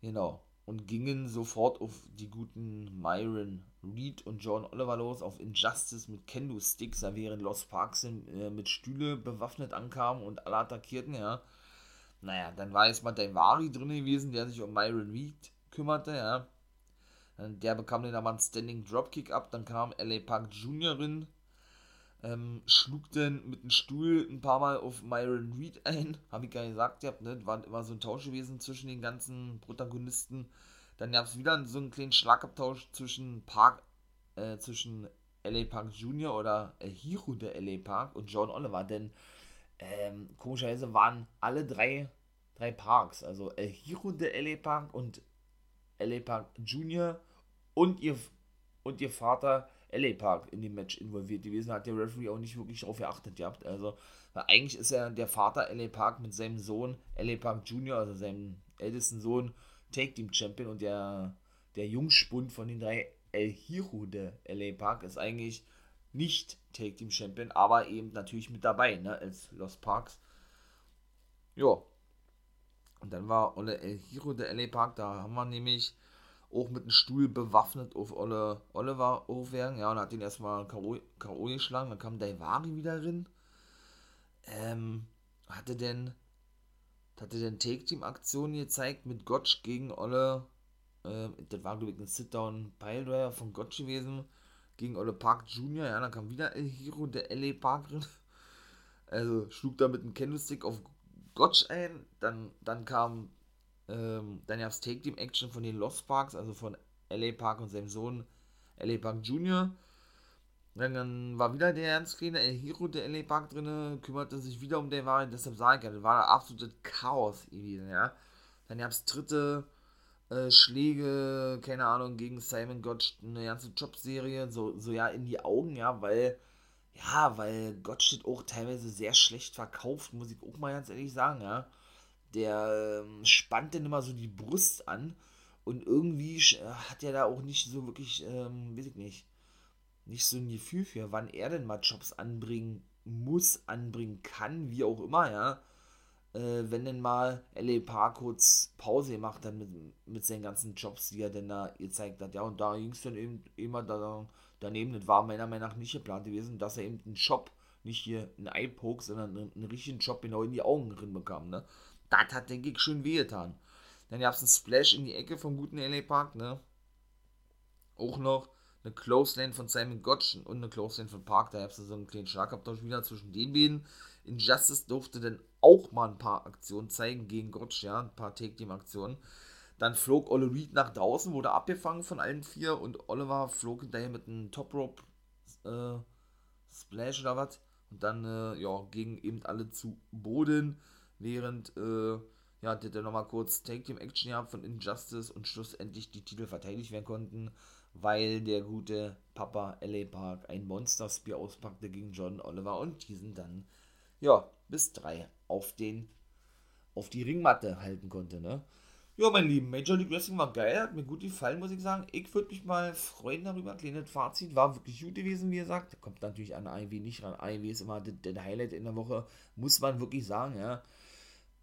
genau und gingen sofort auf die guten Myron Reed und John Oliver los, auf Injustice mit Kendo-Sticks, während Lost Parks äh, mit Stühle bewaffnet ankamen und alle attackierten, ja. Naja, dann war jetzt mal Daivari drin gewesen, der sich um Myron Reed kümmerte, ja. Der bekam den aber einen Standing Dropkick ab, dann kam LA Park Jr. rein, ähm, schlug dann mit dem Stuhl ein paar Mal auf Myron Reed ein. Habe ich gar nicht gesagt, ihr ne? War immer so ein Tausch gewesen zwischen den ganzen Protagonisten. Dann gab es wieder so einen kleinen Schlagabtausch zwischen Park, äh, zwischen LA Park Jr. oder äh, Hiro der LA Park und John Oliver, denn ähm, komischerweise waren alle drei, drei Parks, also El Hiro der LA Park und LA Park Jr. und ihr, und ihr Vater LA Park in dem Match involviert gewesen, hat der Referee auch nicht wirklich darauf geachtet gehabt. Also, eigentlich ist ja der Vater LA Park mit seinem Sohn LA Park Jr., also seinem ältesten Sohn, Take Team Champion und der, der Jungspund von den drei El Hiro de LA Park ist eigentlich nicht Take Team Champion, aber eben natürlich mit dabei, ne, als Lost Parks. Ja. Und dann war Ole El Hiro de LA Park, da haben wir nämlich auch mit einem Stuhl bewaffnet auf Olle, Oliver aufwerfen. Ja, und hat ihn erstmal K.O. geschlagen. Dann kam Daivari wieder drin. Ähm, hatte denn, hatte denn Take-Team-Aktionen gezeigt mit Gotch gegen Olle. Äh, das war, glaube ich, ein Sit-Down-Piledriver von Gotch gewesen. Gegen Olle Park Jr. Ja, dann kam wieder El Hero, der L.A. Park drin. Also schlug da mit einem Candlestick auf Gotch ein. Dann, dann kam ähm, dann gab es Take Team Action von den Lost Parks, also von LA Park und seinem Sohn LA Park Jr. Dann, dann war wieder der Ernsttrainer El Hero der LA Park drin, kümmerte sich wieder um den Wahrheit, deshalb sage ich ja, das war ein absolutes Chaos gewesen, ja. Dann gab es dritte äh, Schläge, keine Ahnung, gegen Simon Gotch, eine ganze Jobserie, so, so ja in die Augen, ja, weil, ja, weil Gotch auch teilweise sehr schlecht verkauft, muss ich auch mal ganz ehrlich sagen, ja. Der ähm, spannt dann immer so die Brust an und irgendwie hat er da auch nicht so wirklich, ähm, weiß ich nicht, nicht so ein Gefühl für, wann er denn mal Jobs anbringen muss, anbringen kann, wie auch immer, ja äh, wenn denn mal L.A. Park kurz Pause gemacht hat mit, mit seinen ganzen Jobs, die er denn da gezeigt hat. Ja, und da ging es dann eben immer da, daneben. Das war meiner Meinung nach nicht geplant gewesen, dass er eben einen Job, nicht hier einen Eye-Poke, sondern einen, einen, richtigen Job genau in die Augen drin bekam. Ne? Das hat, denke ich, schön wehgetan. Dann gab es einen Splash in die Ecke vom guten L.A. Park. Ne? Auch noch eine Close Lane von Simon Gotch und eine Close Lane von Park. Da gab es so einen kleinen Schlagabtausch wieder zwischen den beiden. Injustice durfte dann auch mal ein paar Aktionen zeigen gegen Gotch, ja, ein paar Take-Team-Aktionen. Dann flog Olle Reed nach draußen, wurde abgefangen von allen vier und Oliver flog hinterher mit einem Top Rope äh, Splash oder was. Und dann, äh, ja, gingen eben alle zu Boden, während, äh, ja, der nochmal kurz Take-Team-Action gehabt von Injustice und schlussendlich die Titel verteidigt werden konnten, weil der gute Papa LA Park ein Monster-Spear auspackte gegen John Oliver und diesen dann ja, bis drei auf den auf die Ringmatte halten konnte, ne? Ja, mein Lieben, Major League Wrestling war geil, hat mir gut gefallen, muss ich sagen. Ich würde mich mal freuen darüber. Kleines Fazit, war wirklich gut gewesen, wie gesagt. Kommt natürlich an AEW nicht ran. AEW ist immer der Highlight in der Woche, muss man wirklich sagen, ja.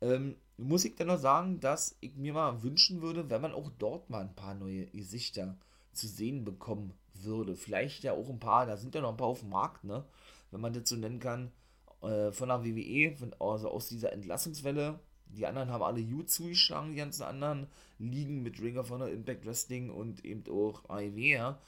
Ähm, muss ich dann noch sagen, dass ich mir mal wünschen würde, wenn man auch dort mal ein paar neue Gesichter zu sehen bekommen würde. Vielleicht ja auch ein paar, da sind ja noch ein paar auf dem Markt, ne? Wenn man das so nennen kann äh, von der WWE, von, also aus dieser Entlassungswelle. Die anderen haben alle gut zugeschlagen, die ganzen anderen liegen mit Ring of Honor, Impact Wrestling und eben auch AEW, ja.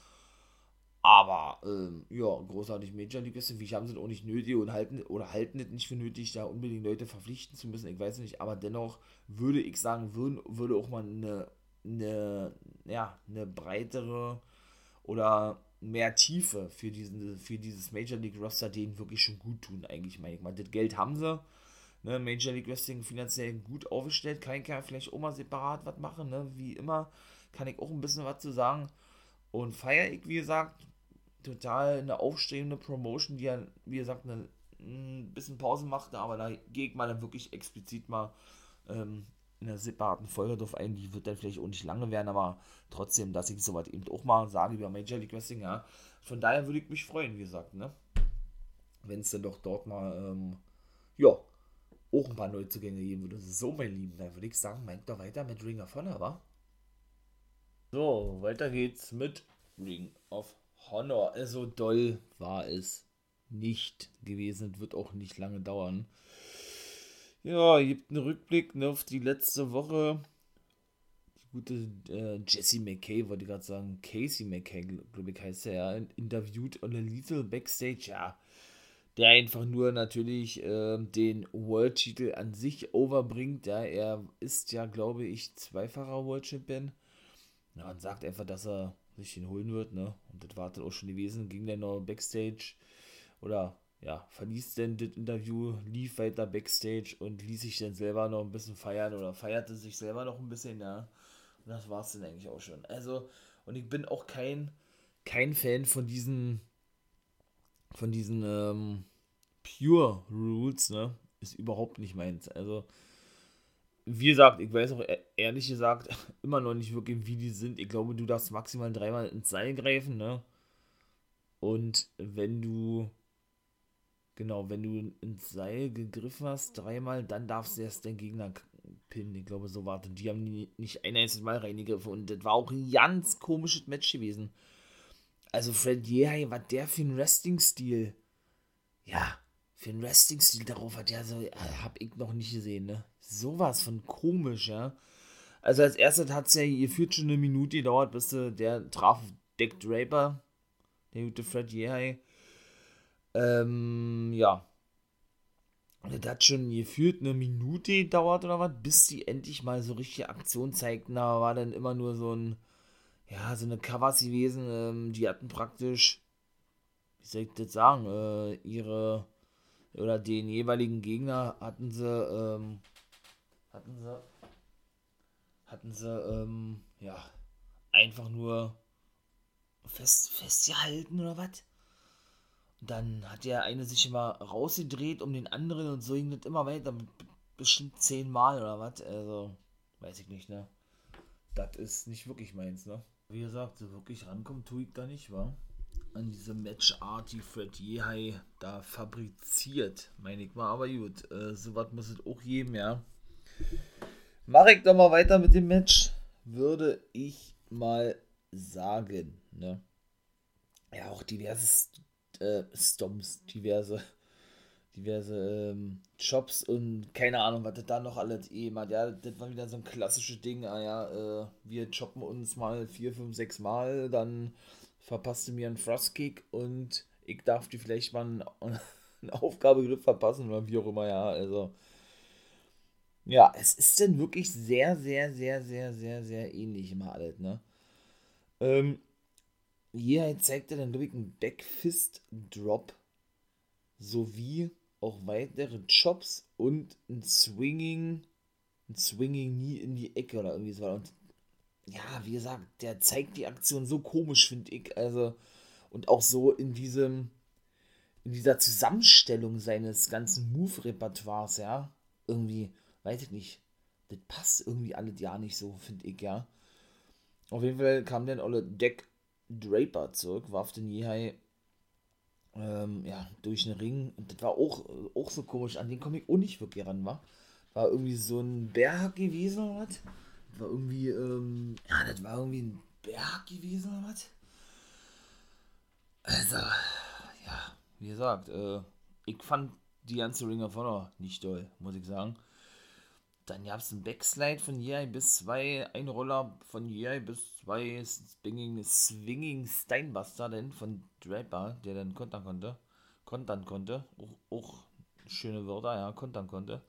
Aber, ähm, ja, großartig Major League Wrestling, wie haben sie auch nicht nötig und halten, oder halten es nicht für nötig, da unbedingt Leute verpflichten zu müssen, ich weiß nicht, aber dennoch würde ich sagen, würden, würde auch mal eine, eine, ja, eine breitere oder mehr Tiefe für, diesen, für dieses Major League Roster denen wirklich schon gut tun, eigentlich, meine ich mal. Das Geld haben sie. Ne, Major League Wrestling finanziell gut aufgestellt. Kann ich ja vielleicht auch mal separat was machen. Ne? Wie immer kann ich auch ein bisschen was zu sagen. Und feiere ich, wie gesagt, total eine aufstrebende Promotion, die ja, wie gesagt, ein bisschen Pause machte, aber da gehe ich mal dann wirklich explizit mal ähm, in einer separaten Folge drauf ein, die wird dann vielleicht auch nicht lange werden, aber trotzdem, dass ich sowas eben auch mal sage über Major League Wrestling, ja. Von daher würde ich mich freuen, wie gesagt, ne? Wenn es dann doch dort mal, ähm, ja, auch ein paar Neuzugänge geben würde. So, mein Lieben, dann würde ich sagen, meint doch weiter mit Ring of Honor, wa? So, weiter geht's mit Ring of Honor. Also doll war es nicht gewesen, wird auch nicht lange dauern. Ja, gibt einen Rückblick ne, auf die letzte Woche. Die gute äh, Jesse McKay, wollte ich gerade sagen, Casey McKay, glaube ich, heißt er ja, interviewt on a Lethal Backstage, ja. Der einfach nur natürlich äh, den World-Titel an sich overbringt. Ja, er ist ja, glaube ich, zweifacher World Champion. Ja, und sagt einfach, dass er sich den holen wird, ne? Und das war dann auch schon gewesen. Ging dann noch Backstage oder ja, verließ denn das Interview, lief weiter Backstage und ließ sich dann selber noch ein bisschen feiern oder feierte sich selber noch ein bisschen, ja. Und das war es dann eigentlich auch schon. Also, und ich bin auch kein, kein Fan von diesen, von diesen ähm, Pure Rules, ne? Ist überhaupt nicht meins. Also, wie gesagt, ich weiß auch e-, ehrlich gesagt immer noch nicht wirklich, wie die sind. Ich glaube, du darfst maximal dreimal ins Seil greifen, ne? Und wenn du Genau, wenn du ins Seil gegriffen hast, dreimal, dann darfst du erst den Gegner pinnen. Ich glaube, so war. Die haben nicht ein einziges Mal reingegriffen. Und das war auch ein ganz komisches Match gewesen. Also, Fred Yehi, was der für ein Wrestling-Stil. Ja, für ein Wrestling-Stil darauf hat der so, äh, hab ich noch nicht gesehen, ne? Sowas von komisch, ja. Also, als erstes hat es ja gefühlt schon eine Minute gedauert, bis der traf Dick Draper, der gute Fred Yehi ähm, ja. Und das hat schon gefühlt eine Minute gedauert oder was, bis die endlich mal so richtige Aktion zeigten. Da war dann immer nur so ein, ja, so eine Covers gewesen. Ähm, die hatten praktisch, wie soll ich das sagen, äh, ihre, oder den jeweiligen Gegner hatten sie, ähm, hatten sie, hatten sie, ähm, ja, einfach nur fest, festgehalten oder was? Dann hat der eine sich immer rausgedreht um den anderen und so ging das immer weiter, bestimmt zehnmal oder was, also, weiß ich nicht, ne? Das ist nicht wirklich meins, ne? Wie gesagt, so wirklich rankommen tue ich da nicht, wa? An diese Matchart, die Fred Yehai da fabriziert, meine ich mal, aber gut, äh, so was muss es auch geben, ja. Mache ich doch mal weiter mit dem Match, würde ich mal sagen. Ne? Ja, auch diverse äh, Stomps, diverse, diverse ähm, Shops und keine Ahnung, was das da noch alles eh hat. Ja, das war wieder so ein klassisches Ding. Ah ja, äh, wir choppen uns mal vier, fünf, sechs Mal, dann verpasst du mir einen Frostkick und ich darf dir vielleicht mal ein, eine Aufgabe verpassen oder wie auch immer, ja, also ja, es ist denn wirklich sehr, sehr, sehr, sehr, sehr, sehr ähnlich immer alles, ne? Ähm, hier zeigt er dann, glaube ich, einen Backfist-Drop sowie auch weitere Chops und ein Swinging, ein Swinging nie in die Ecke oder irgendwie so. Und ja, wie gesagt, der zeigt die Aktion so komisch, finde ich. Also, und auch so in diesem, in dieser Zusammenstellung seines ganzen Move-Repertoires, ja. Irgendwie weiß ich nicht, das passt irgendwie alles ja nicht so, finde ich, ja. Auf jeden Fall kam dann alle Deck Draper zurück, warf den Yehai ähm, ja, durch den Ring. Und das war auch, auch so komisch, an den komme ich auch nicht wirklich ran, war. War irgendwie so ein Berg gewesen oder was? War irgendwie, ähm, ja, das war irgendwie ein Berg gewesen oder was? Also, ja, wie gesagt, äh, ich fand die ganze Ring of Honor nicht toll, muss ich sagen. Dann gab es einen Backslide von Yai bis zwei, ein Roller von Yai bis zwei Swinging, Swinging Steinbuster denn von Draper, der dann kontern konnte. Kontern konnte. Auch, auch schöne Wörter, ja, kontern konnte.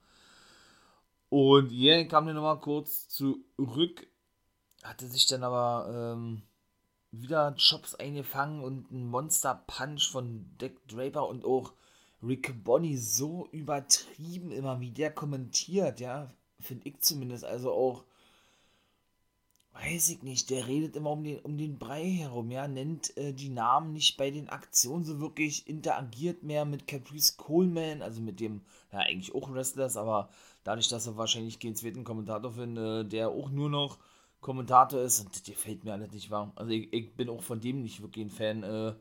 Und Yai kam dann nochmal kurz zurück, hatte sich dann aber ähm, wieder Chops eingefangen und ein Monster Punch von Deck Draper und auch Rick Bonnie so übertrieben immer, wie der kommentiert, ja, finde ich zumindest. Also auch, weiß ich nicht, der redet immer um den, um den Brei herum, ja, nennt äh, die Namen nicht bei den Aktionen so wirklich, interagiert mehr mit Caprice Coleman, also mit dem, ja, eigentlich auch Wrestlers, aber dadurch, dass er wahrscheinlich keinen zweiten Kommentator findet, der auch nur noch Kommentator ist, und der fällt mir alles nicht warm. Also ich, ich, bin auch von dem nicht wirklich ein Fan. Äh,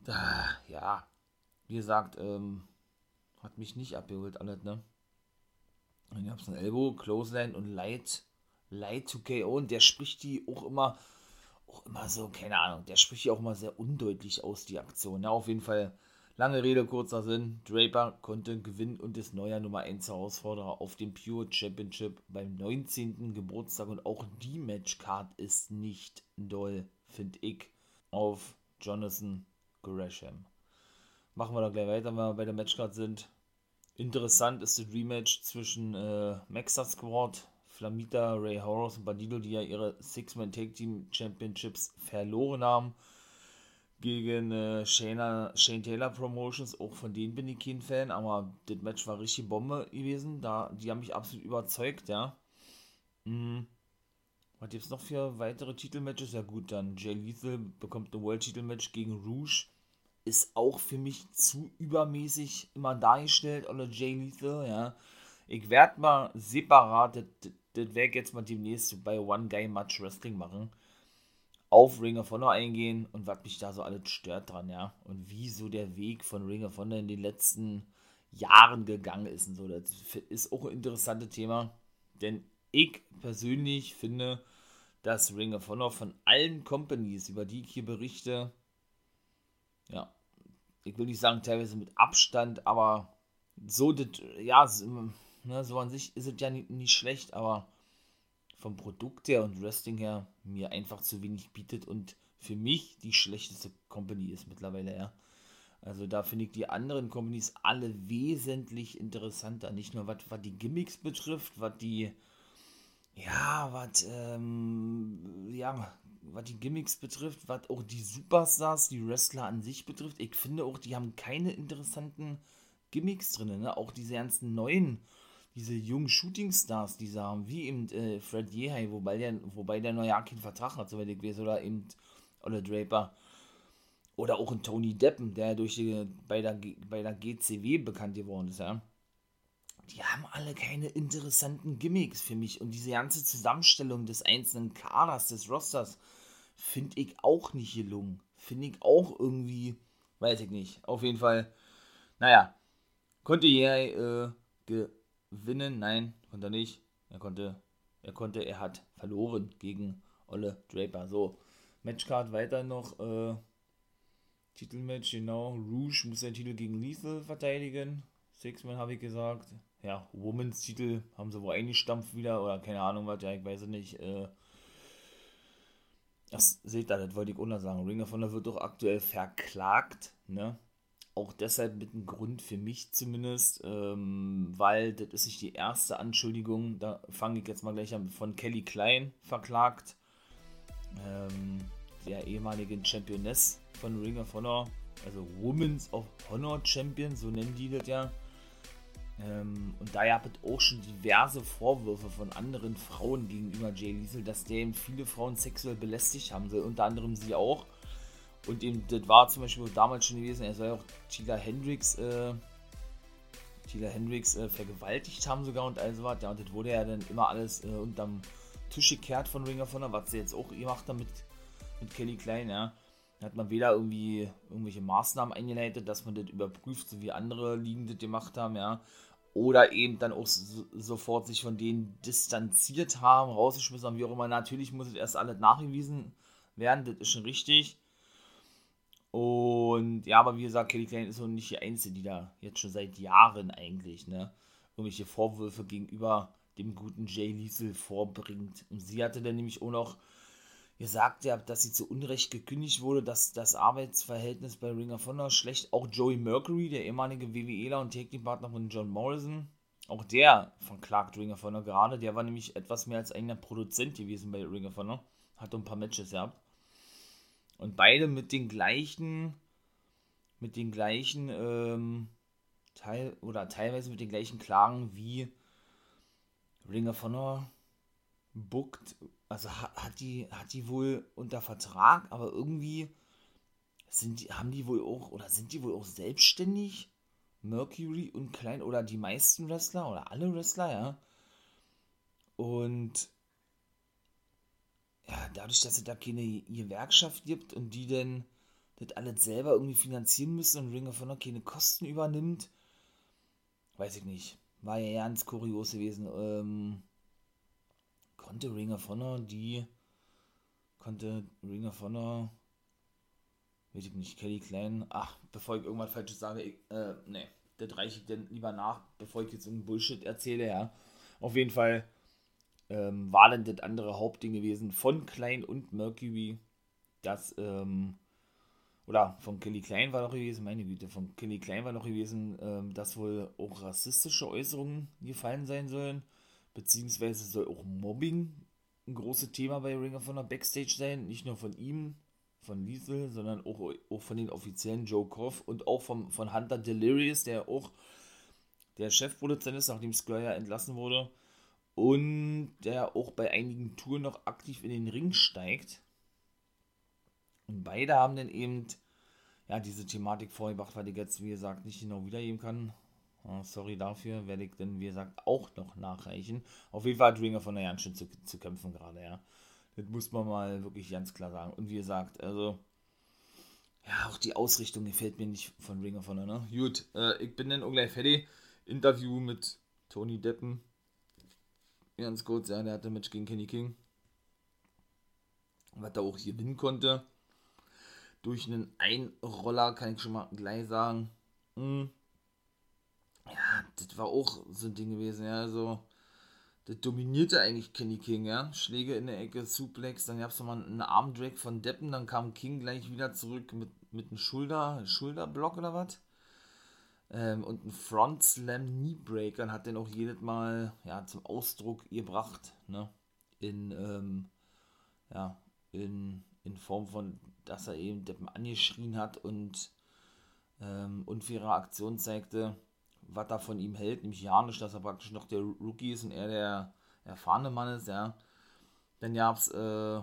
da, ja, wie gesagt, ähm, hat mich nicht abgeholt alles, ne? Dann gab es ein Elbow, Clothesline und Light, Light to KO und der spricht die auch immer, auch immer so, keine Ahnung, der spricht die auch immer sehr undeutlich aus, die Aktion. Ja, auf jeden Fall, lange Rede, kurzer Sinn, Draper konnte gewinnen und ist neuer Nummer 1 Herausforderer auf dem Pure Championship beim 19. Geburtstag und auch die Matchcard ist nicht doll, finde ich, auf Jonathan Gresham. Machen wir da gleich weiter, wenn wir bei der Matchcard sind. Interessant ist das Rematch zwischen äh, Maxa Squad, Flamita, Ray Horus und Bandido, die ja ihre Six-Man Tag Team Championships verloren haben gegen äh, Shane, Shane Taylor Promotions. Auch von denen bin ich kein Fan, aber das Match war richtig Bombe gewesen. Da, die haben mich absolut überzeugt, ja. Mhm. Was gibt es noch für weitere Titelmatches? Ja gut, dann Jay Lethal bekommt ein World-Titelmatch gegen Rouge ist auch für mich zu übermäßig immer dargestellt, oder Jay Lethal, ja. Ich werde mal separat, das, das werde ich jetzt mal demnächst bei One Guy Match Wrestling machen, auf Ring of Honor eingehen und was mich da so alles stört dran, ja. Und wie so der Weg von Ring of Honor in den letzten Jahren gegangen ist und so. Das ist auch ein interessantes Thema, denn ich persönlich finde, dass Ring of Honor von allen Companies, über die ich hier berichte, ja, ich will nicht sagen teilweise mit Abstand, aber so, das, ja, ne, so an sich ist es ja nicht, nicht schlecht, aber vom Produkt her und Wrestling her mir einfach zu wenig bietet und für mich die schlechteste Company ist mittlerweile, ja. Also da finde ich die anderen Companies alle wesentlich interessanter. Nicht nur was, die Gimmicks betrifft, was die, ja, was, ähm, ja, was die Gimmicks betrifft, was auch die Superstars, die Wrestler an sich betrifft. Ich finde auch, die haben keine interessanten Gimmicks drin. Ne? Auch diese ganzen neuen, diese jungen Shootingstars, die sie haben, wie eben äh, Fred Yehai, wobei der, wobei der ja keinen Vertrag hat, soweit ich weiß, oder eben Olle Draper. Oder auch ein Tony Deppen, der durch die, bei, der, bei der GCW bekannt geworden ist, ja. Die haben alle keine interessanten Gimmicks für mich. Und diese ganze Zusammenstellung des einzelnen Kaders, des Rosters, finde ich auch nicht gelungen. Finde ich auch irgendwie, weiß ich nicht. Auf jeden Fall, naja, konnte er äh, gewinnen? Nein, konnte er nicht. Er konnte, er konnte, er hat verloren gegen Olle Draper. So, Matchcard weiter noch, äh, Titelmatch, genau. Rouge muss seinen Titel gegen Lethal verteidigen. Six-Man habe ich gesagt. Ja, Women's Titel haben sie wohl eingestampft wieder oder keine Ahnung was, ja, ich weiß es nicht. Äh, das seht ihr, das wollte ich unter sagen. Ring of Honor wird doch aktuell verklagt, ne? Auch deshalb mit einem Grund für mich zumindest, ähm, weil das ist nicht die erste Anschuldigung, da fange ich jetzt mal gleich an, von Kelly Klein verklagt, ähm, der ehemaligen Championess von Ring of Honor, also Women's of Honor Champion, so nennen die das ja. Ähm, und da gab es auch schon diverse Vorwürfe von anderen Frauen gegenüber Jay Liesel, dass der eben viele Frauen sexuell belästigt haben soll, unter anderem sie auch. Und eben, das war zum Beispiel damals schon gewesen, er soll auch Tila Hendricks, äh, Tila Hendricks äh, vergewaltigt haben sogar und all so was. Ja, und das wurde ja dann immer alles äh, unterm Tisch gekehrt von Ring of Honor, was sie jetzt auch gemacht haben mit, mit Kelly Klein, ja. Da hat man weder irgendwie irgendwelche Maßnahmen eingeleitet, dass man das überprüft, so wie andere Ligen das gemacht haben, ja. Oder eben dann auch so, sofort sich von denen distanziert haben, rausgeschmissen haben, wie auch immer. Natürlich muss es erst alles nachgewiesen werden, das ist schon richtig. Und ja, aber wie gesagt, Kelly Klein ist auch nicht die Einzige, die da jetzt schon seit Jahren eigentlich, ne, irgendwelche Vorwürfe gegenüber dem guten Jay Liesel vorbringt. Und sie hatte dann nämlich auch noch gesagt, ja, dass sie zu Unrecht gekündigt wurde, dass das Arbeitsverhältnis bei Ring of Honor schlecht. Auch Joey Mercury, der ehemalige WWEler und Technikpartner von John Morrison, auch der verklagt Ring of Honor gerade. Der war nämlich etwas mehr als eigener Produzent gewesen bei Ring of Honor. Hat ein paar Matches gehabt. Und beide mit den gleichen, mit den gleichen, ähm, Teil, oder teilweise mit den gleichen Klagen wie Ring of Honor bookt, also hat, die, hat die wohl unter Vertrag, aber irgendwie sind die, haben die wohl auch, oder sind die wohl auch selbstständig? Mercury und Klein, oder die meisten Wrestler, oder alle Wrestler, ja. Und ja, dadurch, dass es da keine Gewerkschaft gibt und die dann das alles selber irgendwie finanzieren müssen und Ring of Honor keine Kosten übernimmt, weiß ich nicht. War ja ganz kurios gewesen. Ähm, konnte Ring of Honor die, konnte Ring of Honor, weiß ich nicht, Kelly Klein, ach, bevor ich irgendwas Falsches sage, ich, äh, ne, das reiche ich dann lieber nach, bevor ich jetzt irgendeinen Bullshit erzähle, ja. Auf jeden Fall ähm, war dann das andere Hauptding gewesen von Klein und Mercury, dass, ähm, oder von Kelly Klein war noch gewesen, meine Güte, von Kelly Klein war noch gewesen, ähm, dass wohl auch rassistische Äußerungen gefallen sein sollen, beziehungsweise soll auch Mobbing ein großes Thema bei Ring of Honor Backstage sein, nicht nur von ihm, von Liesel, sondern auch, auch von den offiziellen Joe Koff und auch vom, von Hunter Delirious, der auch der Chefproduzent ist, nachdem Squire entlassen wurde und der auch bei einigen Touren noch aktiv in den Ring steigt. Und beide haben dann eben ja, diese Thematik vorgebracht, weil ich jetzt, wie gesagt, nicht genau wiedergeben kann. Sorry dafür, werde ich dann, wie gesagt, auch noch nachreichen. Auf jeden Fall hat Ringer von der ganz schön zu, zu kämpfen gerade, ja. Das muss man mal wirklich ganz klar sagen. Und wie gesagt, also, ja, auch die Ausrichtung gefällt mir nicht von Ringer von der, ne? Gut, äh, ich bin dann auch gleich fertig. Interview mit Tony Deppen ganz kurz, ja, der hatte Match gegen Kenny King. Was er auch gewinnen konnte. Durch einen Einroller, kann ich schon mal gleich sagen. Hm. Ja, das war auch so ein Ding gewesen, ja, also. Das dominierte eigentlich Kenny King, ja. Schläge in der Ecke, Suplex, dann gab es nochmal einen Armdrag von Deppen, dann kam King gleich wieder zurück mit, mit einem Schulter, Schulterblock oder was ähm, und ein Front Slam Knee Breaker hat den auch jedes Mal ja, zum Ausdruck gebracht, ne? In, ähm, ja, in, in Form von, dass er eben Deppen angeschrien hat und ähm, unfaire Aktion zeigte. was er von ihm hält, nämlich ja nicht, dass er praktisch noch der Rookie ist und er der erfahrene Mann ist, ja. Dann gab es, äh,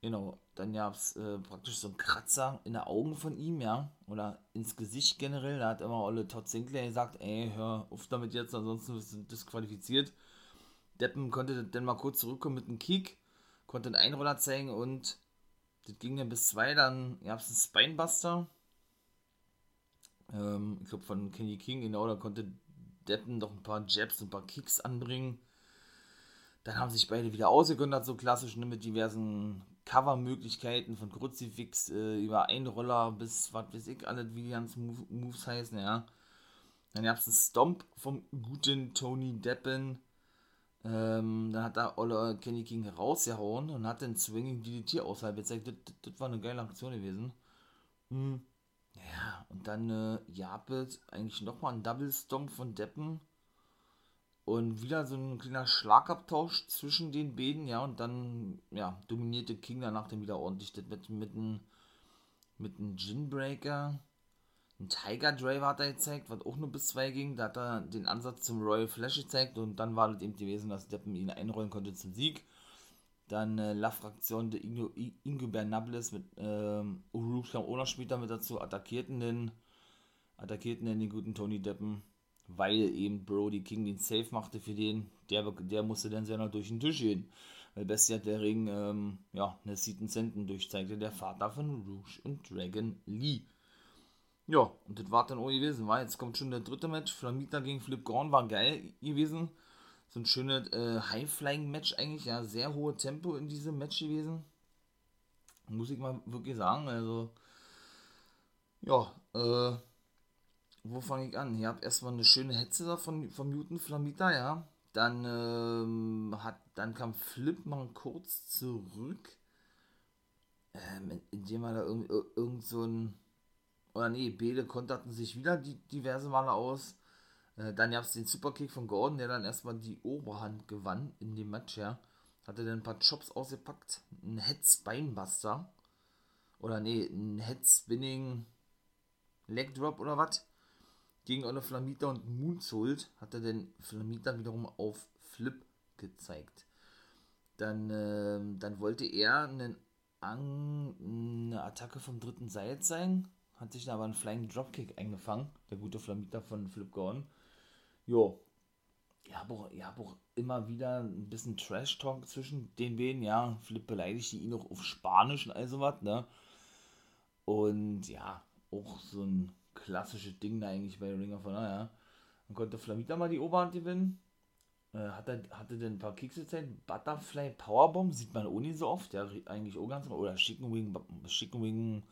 genau, dann gab es äh, praktisch so einen Kratzer in den Augen von ihm, ja, oder ins Gesicht generell. Da hat immer Olle Todd Sinclair gesagt, ey, hör auf damit jetzt, ansonsten wirst du disqualifiziert. Deppen konnte dann mal kurz zurückkommen mit einem Kick, konnte einen Einroller zeigen und das ging dann bis zwei, dann gab es einen Spinebuster. Ähm, ich glaube von Kenny King, genau, da konnte Deppen noch ein paar Jabs und ein paar Kicks anbringen. Dann haben sich beide wieder ausgegönnt, so klassisch ne, mit diversen Cover-Möglichkeiten von Kruzifix äh, über Einroller bis was weiß ich, alle wie die ganzen Moves heißen, ja. Dann gab es einen Stomp vom guten Tony Deppen. Ähm, dann hat da Olle Kenny King rausgehauen und hat den Swinging DDT außerhalb gezeigt. Das, das, das, war eine geile Aktion gewesen. Hm. Ja, und dann äh, Japet eigentlich nochmal ein Double Stomp von Deppen. Und wieder so ein kleiner Schlagabtausch zwischen den beiden, ja, und dann, ja, dominierte King danach dann wieder ordentlich das mit, mit einem mit einem Ginbreaker. Ein Tiger Driver hat er gezeigt, was auch nur bis 2 ging. Da hat er den Ansatz zum Royal Flash gezeigt und dann war das eben gewesen, dass Deppen ihn einrollen konnte zum Sieg. Dann äh, La Fraktion der Ingo, Ingo Bernables mit ähm, Uruk kam auch noch später mit dazu, attackierten den, attackierten den, den guten Tony Deppen weil eben Brody King den Safe machte für den, der, der musste dann sehr noch durch den Tisch gehen. Weil Bestie hat der Ring, ähm, ja, eine Seaton Senten durchzeigte, der Vater von Rouge und Dragon Lee. Ja, und das war dann auch gewesen, war jetzt kommt schon der dritte Match, Flamita gegen Flip Gorn war geil gewesen. So ein schönes äh, High-Flying-Match eigentlich, ja, sehr hohe Tempo in diesem Match gewesen. Muss ich mal wirklich sagen, also, ja, äh, wo fange ich an? Ihr habt erstmal eine schöne Hetze da von, von Mutant Flamita, ja. Dann, ähm, hat, dann kam Flip mal kurz zurück. Ähm, indem er da irgend, irgend so ein. Oder nee, Bede konterten sich wieder die, diverse Male aus. Äh, dann gab es den Superkick von Gordon, der dann erstmal die Oberhand gewann in dem Match, ja. Hatte dann ein paar Chops ausgepackt. Ein Head Spinebuster. Oder nee, ein Head Spinning Leg Drop oder was gegen eine Flamita und Moonsault hat er den Flamita wiederum auf Flip gezeigt. Dann, äh, dann wollte er einen An eine Attacke vom dritten Seil zeigen, hat sich aber einen Flying Dropkick eingefangen, der gute Flamita von Flip Gordon. Jo, ich habe auch, hab auch immer wieder ein bisschen Trash-Talk zwischen den beiden, ja, Flip beleidigt ihn auch auf Spanisch und all sowas, ne? Und ja, auch so ein klassisches Ding da eigentlich bei Ring of Honor, ja. Dann konnte Flamita mal die Oberhand gewinnen. Äh, hat er, hatte dann ein paar Kicks gezeigt. Butterfly Powerbomb sieht man nicht so oft. Ja, eigentlich auch ganz Oder Chicken Wing, Chicken Wing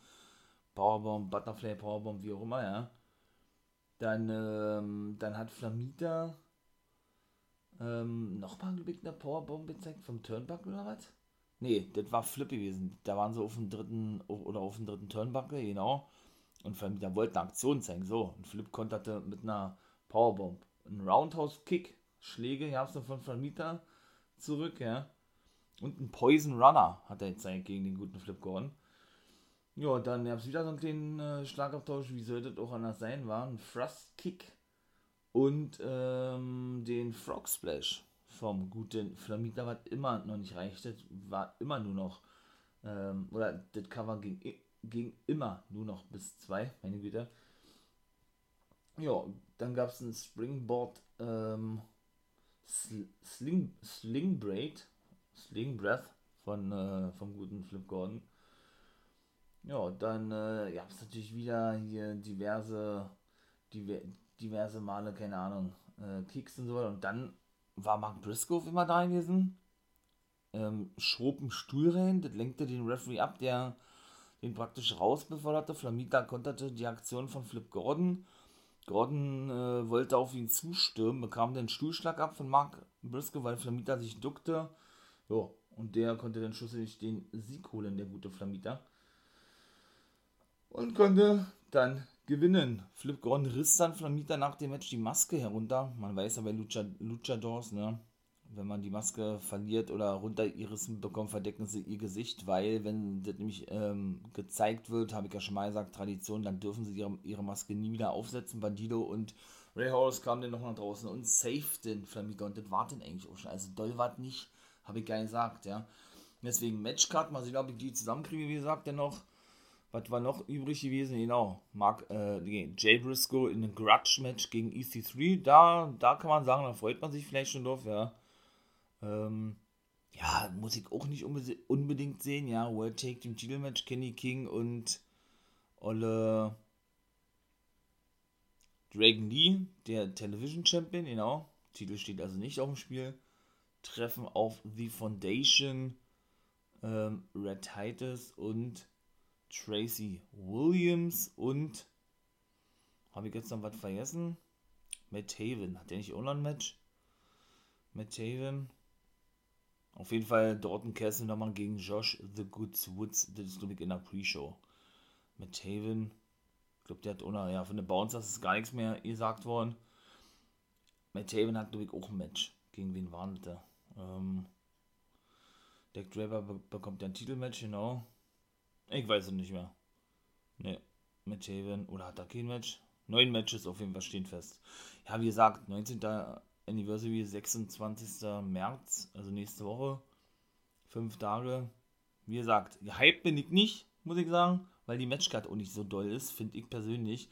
Powerbomb, Butterfly Powerbomb, wie auch immer, ja. Dann, ähm, dann hat Flamita ähm, nochmal eine Powerbomb gezeigt vom Turnbuckle oder was? Nee, das war Flip gewesen. Da waren sie auf dem dritten oder auf dem dritten Turnbuckle, genau. Und Vermieter wollten eine Aktion zeigen. So, und Flip konterte mit einer Powerbomb. Ein Roundhouse-Kick, Schläge gab es von Vermieter zurück, ja. Und ein Poison Runner hat er gezeigt gegen den guten Flip Gordon. Ja, dann gab es wieder so einen kleinen äh, Schlagabtausch, wie sollte das auch anders sein, war ein Thrust Kick und ähm, den Frog Splash vom guten Flamita, was immer noch nicht reichte, war immer nur noch, ähm, oder das Cover ging ging immer nur noch bis zwei, meine Güte. Ja, dann gab es ein Springboard ähm, Sling, Sling Braid, Sling Breath von, äh, vom guten Flip Gordon. Ja, dann äh, gab es natürlich wieder hier diverse, diver, diverse Male, keine Ahnung, äh, Kicks und so weiter. Und dann war Mark Briscoe immer da gewesen. Ähm, schob einen Stuhl rein, das lenkte den Referee ab, der den praktisch rausbeförderte. Flamita konterte die Aktion von Flip Gordon. Gordon äh, wollte auf ihn zustürmen, bekam den Stuhlschlag ab von Mark Briscoe, weil Flamita sich duckte. Ja, und der konnte dann schlussendlich den Sieg holen, der gute Flamita. Und konnte dann gewinnen. Flip Gordon riss dann Flamita nach dem Match die Maske herunter. Man weiß ja bei Lucha, Luchadors, ne? Wenn man die Maske verliert oder runtergerissen bekommt, verdecken sie ihr Gesicht, weil wenn das nämlich ähm, gezeigt wird, habe ich ja schon mal gesagt, Tradition, dann dürfen sie ihre, ihre Maske nie wieder aufsetzen. Bandido und Ray Horus kamen dann noch nach draußen und saved den Flamingo und das war denn eigentlich auch schon. Also doll war nicht, habe ich gar nicht gesagt, ja. Deswegen Matchcard, mal sehen, ob ich die zusammenkriege, wie gesagt, dennoch. Was war noch übrig gewesen? Genau, Mark, äh, Jay Briscoe in einem Grudge-Match gegen EC3. Da, da kann man sagen, da freut man sich vielleicht schon drauf, ja. Ähm, ja, muss ich auch nicht unbedingt sehen, ja. World Take Team Titelmatch, Kenny King und Olle Dragon Lee, der Television Champion, genau. Titel steht also nicht auf dem Spiel. Treffen auf The Foundation, ähm, Red Titus und Tracy Williams und habe ich jetzt noch was vergessen? Matt Haven. Hat der nicht ein Match? Matt Haven. Auf jeden Fall Dorton Castle nochmal gegen Josh The Goods Woods. Das ist, glaube ich, in der Pre-Show. Mit Haven. Ich glaube, der hat ohne, ja, von den Bouncers ist gar nichts mehr gesagt worden. Matt Haven hat, glaube ich, auch ein Match. Gegen wen war das? Ähm, Deck Draper be bekommt ja ein Titelmatch, genau. Ich weiß es nicht mehr. Ne, Matt Haven. Oder hat er kein Match? Neun Matches auf jeden Fall stehen fest. Ja, wie gesagt, 19. Anniversary 26. März, also nächste Woche. Fünf Tage. Wie gesagt, gehypt bin ich nicht, muss ich sagen, weil die Matchcard auch nicht so doll ist, finde ich persönlich.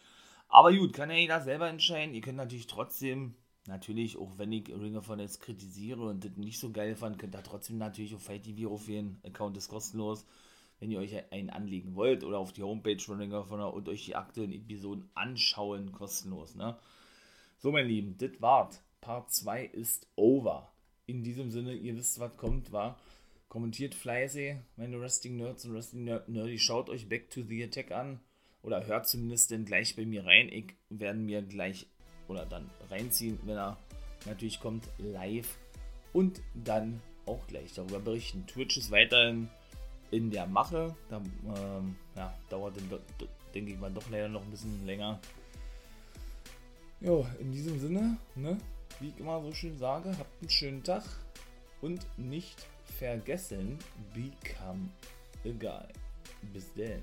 Aber gut, kann ja jeder selber entscheiden. Ihr könnt natürlich trotzdem, natürlich, auch wenn ich Ring of Honor kritisiere und das nicht so geil fand, könnt ihr trotzdem natürlich auf Fight TV aufgehen. Account ist kostenlos. Wenn ihr euch einen anlegen wollt oder auf die Homepage von Ring of Honor und euch die aktuellen Episoden anschauen, kostenlos. Ne? So, mein Lieben, das war's. Part 2 ist over. In diesem Sinne, ihr wisst, was kommt, war. Kommentiert fleißig, meine Wrestling Nerds und Wrestling Nerdy. Schaut euch Back to the Attack an. Oder hört zumindest dann gleich bei mir rein. Ich werde mir gleich oder dann reinziehen, wenn er natürlich kommt, live. Und dann auch gleich darüber berichten. Twitch ist weiterhin in der Mache. Da ähm, ja, dauert, denke ich mal, doch leider noch ein bisschen länger. Jo, in diesem Sinne, ne? Wie ich immer so schön sage, habt einen schönen Tag und nicht vergessen, become a guy. Bis denn.